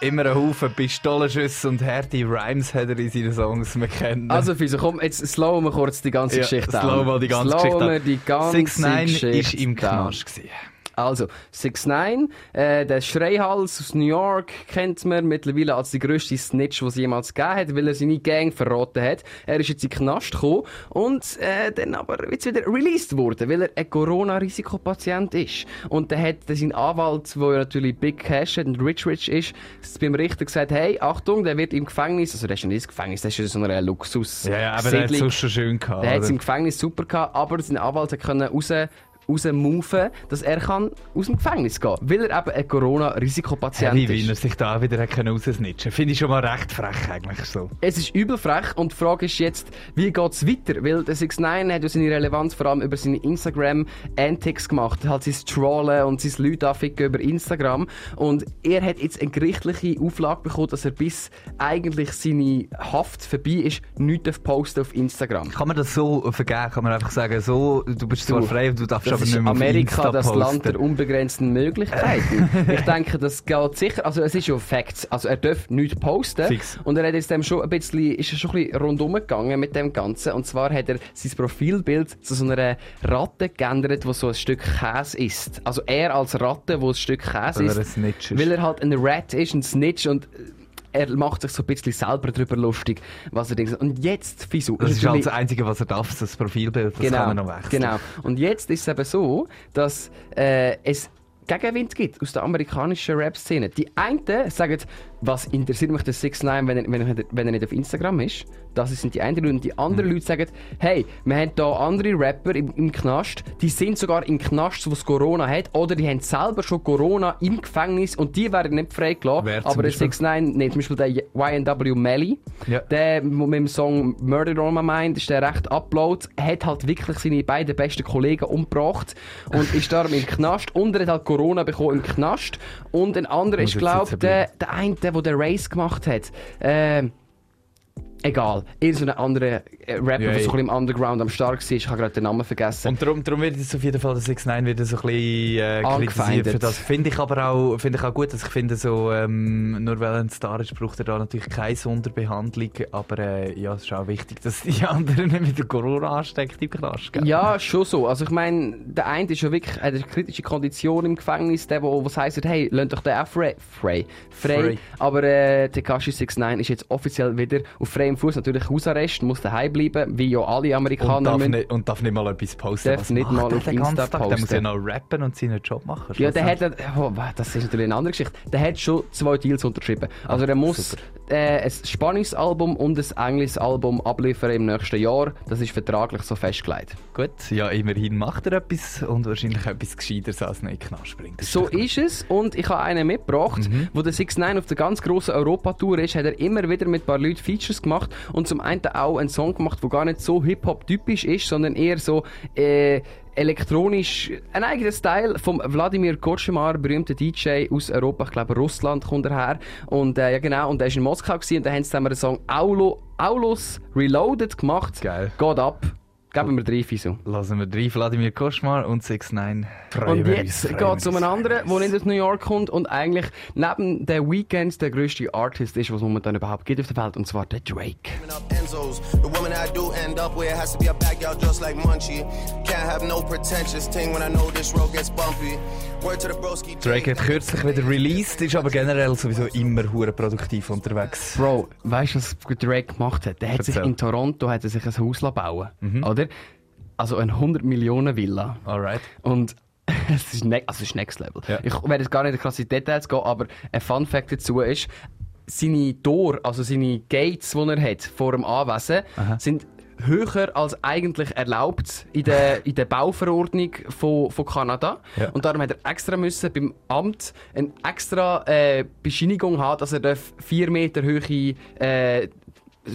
immer einen Haufen Pistolenschüsse und harte Rhymes hat er in seinen Songs. Wir kennen. Also, Fiso, komm, jetzt slow wir kurz die ganze ja, Geschichte slow mal die ganze slow Geschichte. wir die ganze 6 9 Geschichte ist im. Knast gewesen. Also, 6 9 äh, der Schreihals aus New York kennt man mittlerweile als die grösste Snitch, die es jemals gegeben hat, weil er seine Gang verraten hat. Er ist jetzt in den Knast gekommen und äh, dann aber jetzt wieder released worden, weil er ein Corona-Risikopatient ist. Und dann hat sein Anwalt, der natürlich Big Cash hat und Rich Rich ist, beim Richter gesagt, hey, Achtung, der wird im Gefängnis, also der ist ja nicht im Gefängnis, der ist ja so eine Luxus. Ja, ja, aber der hat es schon schön gehabt. Der hat es im Gefängnis super gehabt, aber sein Anwalt hat können raus rausmoven, dass er kann aus dem Gefängnis gehen kann, weil er eben ein Corona-Risikopatient Wie wie er ist. sich da wieder hat raussnitchen Finde ich schon mal recht frech eigentlich so. Es ist übel frech und die Frage ist jetzt, wie geht es weiter? Weil der 6 9 hat ja seine Relevanz vor allem über seine Instagram-Antics gemacht, halt sein Trollen und sein Leute anficken über Instagram und er hat jetzt eine gerichtliche Auflage bekommen, dass er bis eigentlich seine Haft vorbei ist, nichts posten auf Instagram. Kann man das so vergeben? Kann man einfach sagen, so, du bist zwar Du, frei, du darfst Das ist Amerika, das. Land der unbegrenzten Möglichkeiten. ich denke, das geht sicher. Also es ist ja Facts. Also er darf nichts posten. Fix. Und er hat jetzt dem schon ein bisschen, ist schon ein bisschen rundum gegangen mit dem Ganzen. Und zwar hat er sein Profilbild zu so einer Ratte geändert, die so ein Stück Käse isst. Also er als Ratte, wo ein Stück Käse Weil er ist. Weil er halt ein Rat ist, ein Snitch und er macht sich so ein bisschen selber darüber lustig, was er denkt. Und jetzt, Fisu, Das ist halt das Einzige, was er darf, das Profilbild, das genau, kann er noch wechseln. Genau. Und jetzt ist es eben so, dass äh, es Gegenwind gibt aus der amerikanischen Rap-Szene. Die einen sagen, was interessiert mich der 6 9 wenn er, wenn, er, wenn er nicht auf Instagram ist. Das sind die einen Leute. Und die anderen Mhm. Leute sagen, hey, wir haben hier andere Rapper im, im Knast, die sind sogar im Knast, wo es Corona hat, oder die haben selber schon Corona im Gefängnis und die werden nicht freigelassen. Wer Aber der Beispiel? 6 9 nee, zum Beispiel der YNW Melly, Ja. der mit dem Song Murder on My Mind ist der recht upload, hat halt wirklich seine beiden besten Kollegen umgebracht und ist darum im Knast und er hat halt Corona bekommen im Knast und ein anderer ist glaube sitzen der, der eine, der der Race gemacht hat. Ähm, Egal, irgend so ein anderer äh, Rapper, Ja, der so ein im Underground am Start war, ich habe gerade den Namen vergessen. Und darum, darum wird jetzt auf jeden Fall der 6 9 wieder so ein bisschen äh, kritisiert für das. Finde ich aber auch, finde ich auch gut, dass ich finde, so, ähm, nur weil ein Star ist, braucht er da natürlich keine Sonderbehandlung. Aber äh, ja, es ist auch wichtig, dass die anderen nicht mit der Corona ansteckt im Knast. gell? Ja, schon so. Also ich meine, der eine ist ja wirklich hat eine kritische Kondition im Gefängnis, der, wo was heisst, hey, lasst doch den auch frei. Frei. frei. Frei. Aber äh, Tekashi 69 ist jetzt offiziell wieder auf freiem Fuß, natürlich Hausarrest, muss daheim bleiben, wie ja alle Und Amerikaner darf, müssen. nicht, und darf nicht mal etwas posten. Darf nicht mal der auf Insta Tag? Der muss ja posten. noch rappen und seinen Job machen. Ja, der hat, oh, das ist natürlich eine andere Geschichte. Der hat schon zwei Deals unterschrieben. Also er muss äh, ein spanisches Album und ein englisches Album abliefern im nächsten Jahr. Das ist vertraglich so festgelegt. Gut, ja, immerhin macht er etwas und wahrscheinlich etwas Gescheiteres als nicht Knast bringt. So ist es. Und ich habe einen mitgebracht, wo der 6 9 auf der ganz grossen Europatour ist, hat er immer wieder mit ein paar Leuten Features gemacht und zum einen auch einen Song gemacht, der gar nicht so Hip-Hop-typisch ist, sondern eher so äh, elektronisch, ein eigener Style vom Wladimir Kotschemar, berühmter DJ aus Europa, ich glaube Russland kommt er her. Und äh, ja genau, und er war in Moskau gewesen, und da haben sie dann den Song Aulo, Aulos Reloaded gemacht. Geil. Geht ab. Geben wir drei Fiso. Lassen wir drei Vladimir Koschmar und 6 9 Und jetzt geht es um einen anderen, der nicht aus New York kommt und eigentlich neben den Weekends der grösste Artist ist, was es momentan überhaupt gibt auf der Welt, und zwar der Drake. Drake hat kürzlich wieder released, ist aber generell sowieso immer hure produktiv unterwegs. Bro, weißt du, was Drake gemacht hat? Der hat sich Erzähl. in Toronto hat er sich ein Haus bauen oder? Also eine 100 Millionen Villa. Alright. Und es ist, ne also es ist Next Level. Ja. Ich werde jetzt gar nicht in krasse Details gehen, aber ein Fun Fact dazu ist, seine Tor, also seine Gates, die er hat vor dem Anwesen, sind höher als eigentlich erlaubt in der, in der Bauverordnung von, von Kanada. Ja. Und darum hat er extra müssen beim Amt eine extra äh, Bescheinigung haben, dass er vier Meter hohe äh,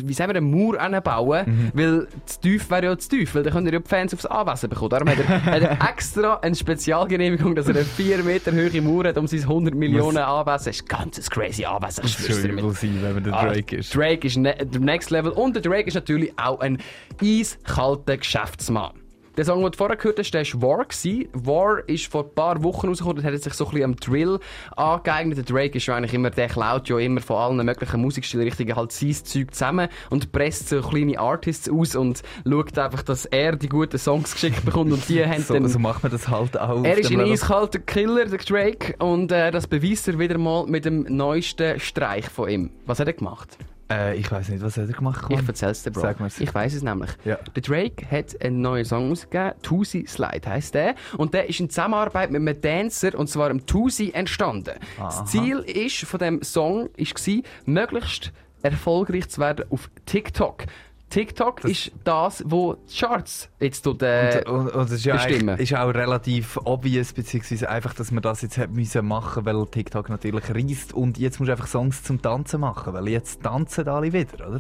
wie sagen wir, einen Mauer anbauen, Mhm. weil zu tief wäre ja zu tief, weil dann können ja die Fans aufs Anwesen bekommen. Darum hat er, hat er extra eine Spezialgenehmigung, dass er eine 4 Meter hohe Mauer hat um sein 100 Millionen Anwesen. Das ist ein ganz crazy Anwesen, ich Das schwör's dir sein, wenn man der Ah, Drake ist. Drake ist ne der Next Level und der Drake ist natürlich auch ein eiskalter Geschäftsmann. Der Song, den du vorher gehört hast, der war War. Gewesen. War ist vor ein paar Wochen rausgekommen, das hat sich so ein bisschen am Drill angeeignet. Der Drake ist ja eigentlich immer, der klaut ja immer von allen möglichen Musikstilrichtungen halt sein Zeug zusammen und presst so kleine Artists aus und schaut einfach, dass er die guten Songs geschickt bekommt und die haben So, dann... so macht man das halt auch. Er ist ein eiskalter Killer, der Drake, und äh, das beweist er wieder mal mit dem neuesten Streich von ihm. Was hat er gemacht? Äh, ich weiß nicht, was hat er gemacht? Ich Juan? erzähl's dir, Bro. Sag mir's. Ich weiß es nämlich. Ja. Der Drake hat einen neuen Song rausgegeben, Tusi Slide heisst der. Und der ist in Zusammenarbeit mit einem Dancer, und zwar im Tusi, entstanden. Das Ziel ist von dem Song war, möglichst erfolgreich zu werden auf TikTok. TikTok ist das, wo die Charts jetzt tut, äh, Und, und, und ist, ja bestimmen. ist auch relativ obvious, beziehungsweise einfach, dass man das jetzt hat müssen machen, weil TikTok natürlich reist und jetzt musst du einfach Songs zum Tanzen machen, weil jetzt tanzen alle wieder, oder?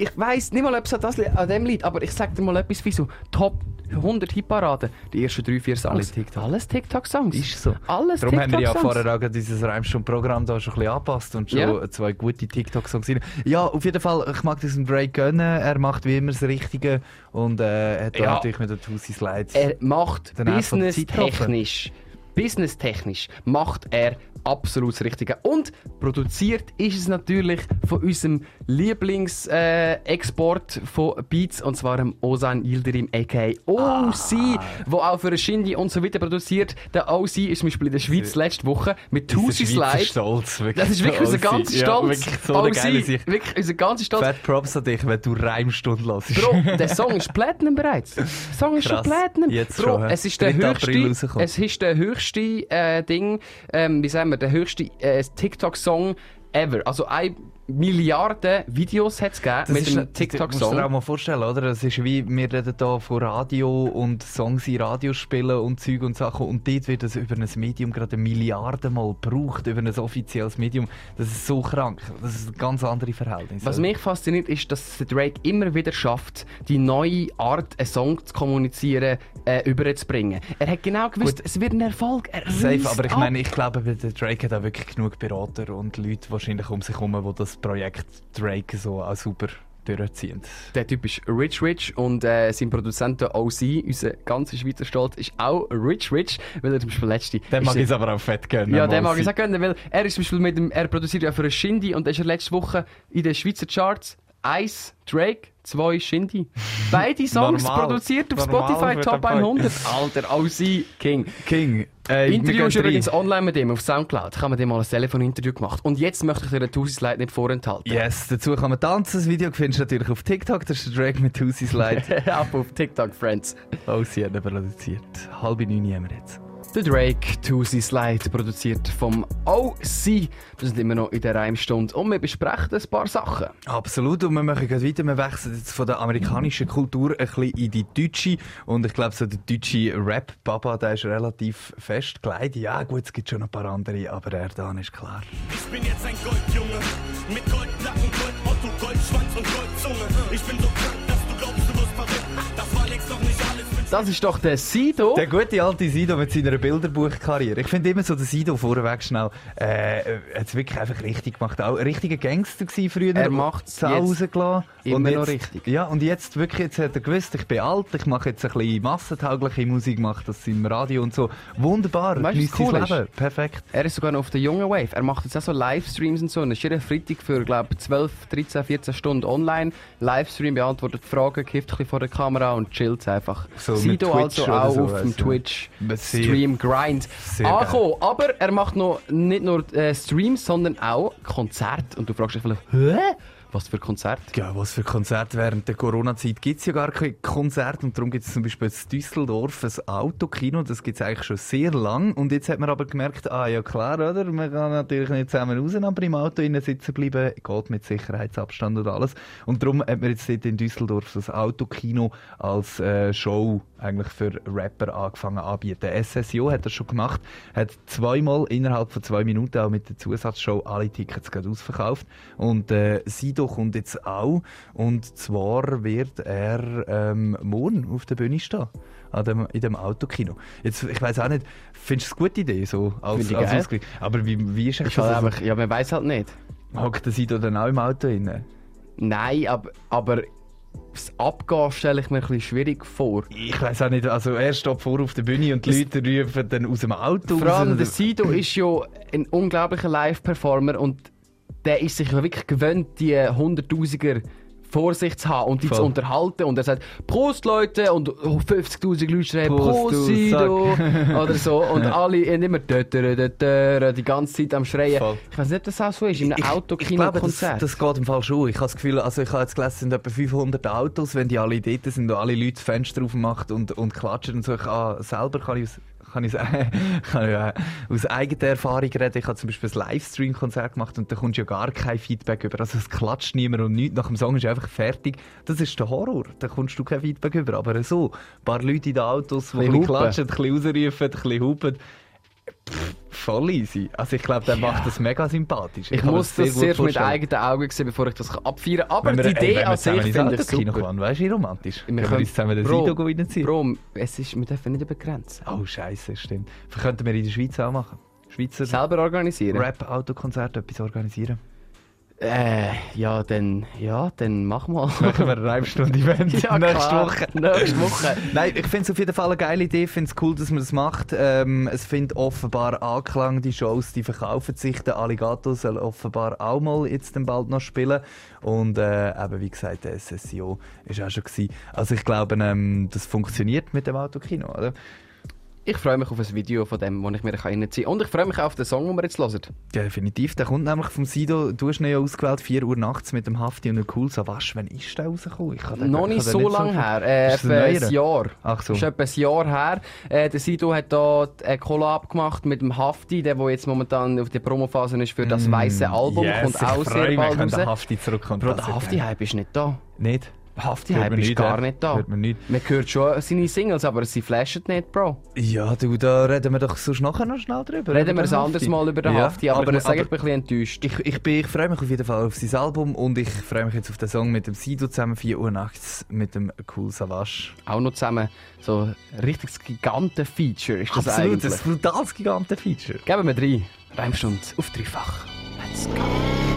ich weiss nicht mal, ob es an, das, an dem liegt, aber ich sag dir mal etwas wie so Top 100 Hitparaden. Die ersten drei, vier Songs. Alle TikTok. Alles TikTok-Songs. Ist so. Alles Darum haben wir ja vorher auch dieses Reimstunde-Programm da schon ein bisschen angepasst und schon Ja. zwei gute TikTok-Songs rein. Ja, auf jeden Fall, ich mag diesen Drake gönnen. Er macht wie immer das Richtige und äh, hat Ja. natürlich mit den Tusi Slides. Er macht der businesstechnisch, businesstechnisch macht er absolut das Richtige. Und produziert ist es natürlich von unserem Lieblingsexport von Beats, und zwar dem Ozan Yildirim, a.k.a. OC, wo auch für Shindy und so weiter produziert. Der OC ist zum Beispiel in der Schweiz letzte Woche mit Tusi Slide. Stolz, wirklich. Das ist wirklich unser Ja, ganzer Stolz. wirklich so OC, Sicht. wirklich unser ganzer Stolz. Fat Props an dich, wenn du Reimstunde hörst. Bro, der Song ist Platinum bereits. Der Song ist Krass. schon Platinum. Jetzt Bro, schon, es ist der 3. April höchste, es ist der höchste äh, Ding, ähm, wie sagen wir, der höchste äh, TikTok-Song ever. Also eine Milliarde Videos hat es gegeben mit ist- dem Das musst du dir auch TikTok-Song. mal vorstellen, oder? Es ist wie, wir reden hier von Radio und Songs in Radio spielen und Zeug und Sachen und dort wird es über ein Medium gerade eine Milliarde Mal gebraucht, über ein offizielles Medium. Das ist so krank. Das ist ein ganz andere Verhältnis. Was mich fasziniert, ist, dass der Drake immer wieder schafft, die neue Art, einen Song zu kommunizieren, äh, überzubringen. Er hat genau gewusst, es wird ein Erfolg. Er Safe, aber ich ab. meine, ich glaube, der Drake hat auch wirklich genug Berater und Leute wahrscheinlich um sich herum, die das Projekt Drake so auch super durchziehen. Der Typ ist Rich Rich und äh, sein Produzent der OC, unser ganzer Schweizer Stolz, ist auch Rich Rich, weil er zum Beispiel letzte... Ist mag ich aber auch fett gönnen. Ja, mal mag ich sein. auch gönnen, weil er ist zum Beispiel mit dem, er produziert ja für einen Shindy und er ist ja letzte Woche in den Schweizer Charts eins Drake, zwei Shindy. Beide Songs Normal. produziert auf Spotify Top den Boy. 100. Alter, OC King. King. Äh, Interview ist übrigens online mit ihm auf Soundcloud. Kann man dem mal ein Telefoninterview gemacht. Und jetzt möchte ich dir den Tusi Slide nicht vorenthalten. Yes, dazu kann man tanzen. Das Video findest du natürlich auf TikTok. Das ist der Drake mit Tusi Slide. Ab auf TikTok, Friends. oh, sie hat ihn produziert. Halbe neun haben wir jetzt. Der Drake, Tusi Slide, produziert vom OC. Wir sind immer noch in der Reimstunde und wir besprechen ein paar Sachen. Absolut. Und wir machen gleich weiter. Wir wechseln jetzt von der amerikanischen Kultur ein bisschen in die deutsche. Und ich glaube, so der deutsche Rap-Baba, der ist relativ fest geleitet. Ja, gut, es gibt schon ein paar andere, aber er da ist klar. Ich bin jetzt ein Goldjunge mit Goldplatten, Goldmotto, Goldschwanz und Goldzunge. Ich bin so Das ist doch der Sido. Der gute alte Sido mit seiner Bilderbuchkarriere. Ich finde immer so, der Sido vorweg schnell, äh, hat es wirklich einfach richtig gemacht. Auch ein richtiger Gangster gewesen früher. Er macht's zu jetzt Hause gelassen. immer Und noch jetzt- richtig. Ja, und jetzt wirklich, jetzt hat er gewusst, ich bin alt, ich mache jetzt ein bisschen massentaugliche Musik, mache das im Radio und so. Wunderbar, Weißt was cool sein ist? Leben. Perfekt. Er ist sogar noch auf der jungen Wave. Er macht jetzt auch so Livestreams und so. Und ist jeden Freitag für, glaube 12, 13, 14 Stunden online. Livestream beantwortet Fragen, kifft ein bisschen vor der Kamera und chillt einfach. So Sido also auch so, auf dem also. Twitch Sehr- Stream Grind angekommen. Aber er macht noch nicht nur äh, Streams, sondern auch Konzerte. Und du fragst dich vielleicht, hä? Was für Konzerte? Ja, was für Konzerte während der Corona-Zeit gibt es ja gar keine Konzerte und darum gibt es zum Beispiel in Düsseldorf ein Autokino, das gibt es eigentlich schon sehr lang. Und jetzt hat man aber gemerkt, ah ja klar, oder, man kann natürlich nicht zusammen raus, aber im Auto innen sitzen bleiben, geht mit Sicherheitsabstand und alles. Und darum hat man jetzt dort in Düsseldorf das Autokino als äh, Show eigentlich für Rapper angefangen anbieten. SSIO hat das schon gemacht, hat zweimal innerhalb von zwei Minuten auch mit der Zusatzshow alle Tickets gerade ausverkauft. Und äh, Sido kommt jetzt auch und zwar wird er ähm, morgen auf der Bühne stehen. An dem, in dem Autokino. Jetzt, ich weiß auch nicht, findest du es eine gute Idee, so als, Finde ich als. Ausgleich? Aber wie, wie ist halt das? einfach, ja, man weiß halt nicht. Hockt der Sido dann auch im Auto rein? Nein, aber, aber das Abgehen stelle ich mir ein bisschen schwierig vor. Ich weiß auch nicht, also er steht vor auf der Bühne und die Leute rufen dann aus dem Auto Vor allem raus. der Sido ist ja ein unglaublicher Live-Performer und der ist sich wirklich gewöhnt, die Hunderttausiger vor sich zu haben und die Voll. zu unterhalten. Und er sagt, Prost Leute! Und oh, 50'000 Leute schreiben, Prost, Prost, Sido! Oder so. Und alle haben immer dödere, dödere, die ganze Zeit am Schreien. Voll. Ich weiß nicht, ob das auch so ist, in einem glaube, das, Autokino-Konzert. das geht im Fall schon. Ich habe das Gefühl, also ich habe jetzt gelesen, es sind etwa 500 Autos, wenn die alle dort sind und alle Leute das Fenster aufmachen und, und klatschen und so. Ich ah, selber kann ich kann ich, kann ich äh, aus eigener Erfahrung reden. Ich habe zum Beispiel ein Livestream-Konzert gemacht und da kommst du ja gar kein Feedback über. Also es klatscht niemand und nichts. Nach dem Song ist einfach fertig. Das ist der Horror. Da kommst du kein Feedback über. Aber so, ein paar Leute in den Autos, die ein Bisschen klatschen, ein bisschen rausrufen, ein bisschen hupen. Voll easy. Also ich glaube, der macht das mega sympathisch. ich kann mir muss sehr das zuerst mit eigenen Augen sehen, bevor ich das abfeiern kann. Aber wir- die Idee ey, an sich finde ich super. fahren, weißt du, wie romantisch? Wir können- uns zusammen Bro, Sido reinziehen. Bro, es ist, wir dürfen nicht übergrenzen. Oh, scheiße, stimmt. Das könnten wir in der Schweiz auch machen. Schweizer Selber organisieren? Rap-Autokonzert etwas organisieren. Äh, ja, dann, ja, dann mach mal. Machen wir eine Halbstunde-Event Ja, nächste klar. Woche. Nächste Woche. Nein, ich finde es auf jeden Fall eine geile Idee. Ich finde es cool, dass man das macht. Ähm, es findet offenbar Anklang. Die Shows, die verkaufen sich. Der Alligator soll offenbar auch mal jetzt dann bald noch spielen. Und äh, eben, wie gesagt, der SSIO ist auch schon gewesen. Also ich glaube, ähm, das funktioniert mit dem Autokino, oder? Ich freue mich auf ein Video von dem, das ich mir reinziehen kann. Und ich freue mich auch auf den Song, den wir jetzt hören. Ja, definitiv. Der kommt nämlich vom Sido. Du hast ihn ja ausgewählt, 4 Uhr nachts mit dem Hafti und einem Cool Savasch. Wann ist der rausgekommen? Ich kann den- Noch ich nicht den so lange vor- her, äh, Ist ein ein? Jahr. Ach so. ist etwa ein Jahr her. Äh, der Sido hat da eine Collab gemacht mit dem Hafti, der, der jetzt momentan auf der Promophase ist für das weiße Album. Mm, Yes, kommt auch ich sehr bald wenn der raus. Hafti zurückkommt. Bro, der Hafti-Hype ist nicht da. Nicht? Hafti-Hype man ist nicht, gar nicht da. Hört man nicht. Man hört schon seine Singles, aber sie flashen nicht, Bro. Ja, du, da reden wir doch sonst nachher noch schnell drüber. Reden wir ein anderes Hafti. Mal über den Ja, Hafti, aber, aber, ich aber ich bin ein bisschen enttäuscht. ich, ich, bin, ich freue mich auf jeden Fall auf sein Album und ich freue mich jetzt auf den Song mit dem Sido zusammen, 4 Uhr nachts, mit dem Cool Savage. Auch noch zusammen so ein richtiges Giganten-Feature ist das Absolut, eigentlich. ist ein brutales Giganten-Feature. Geben wir drei. Reimstunde auf dreifach. Let's go.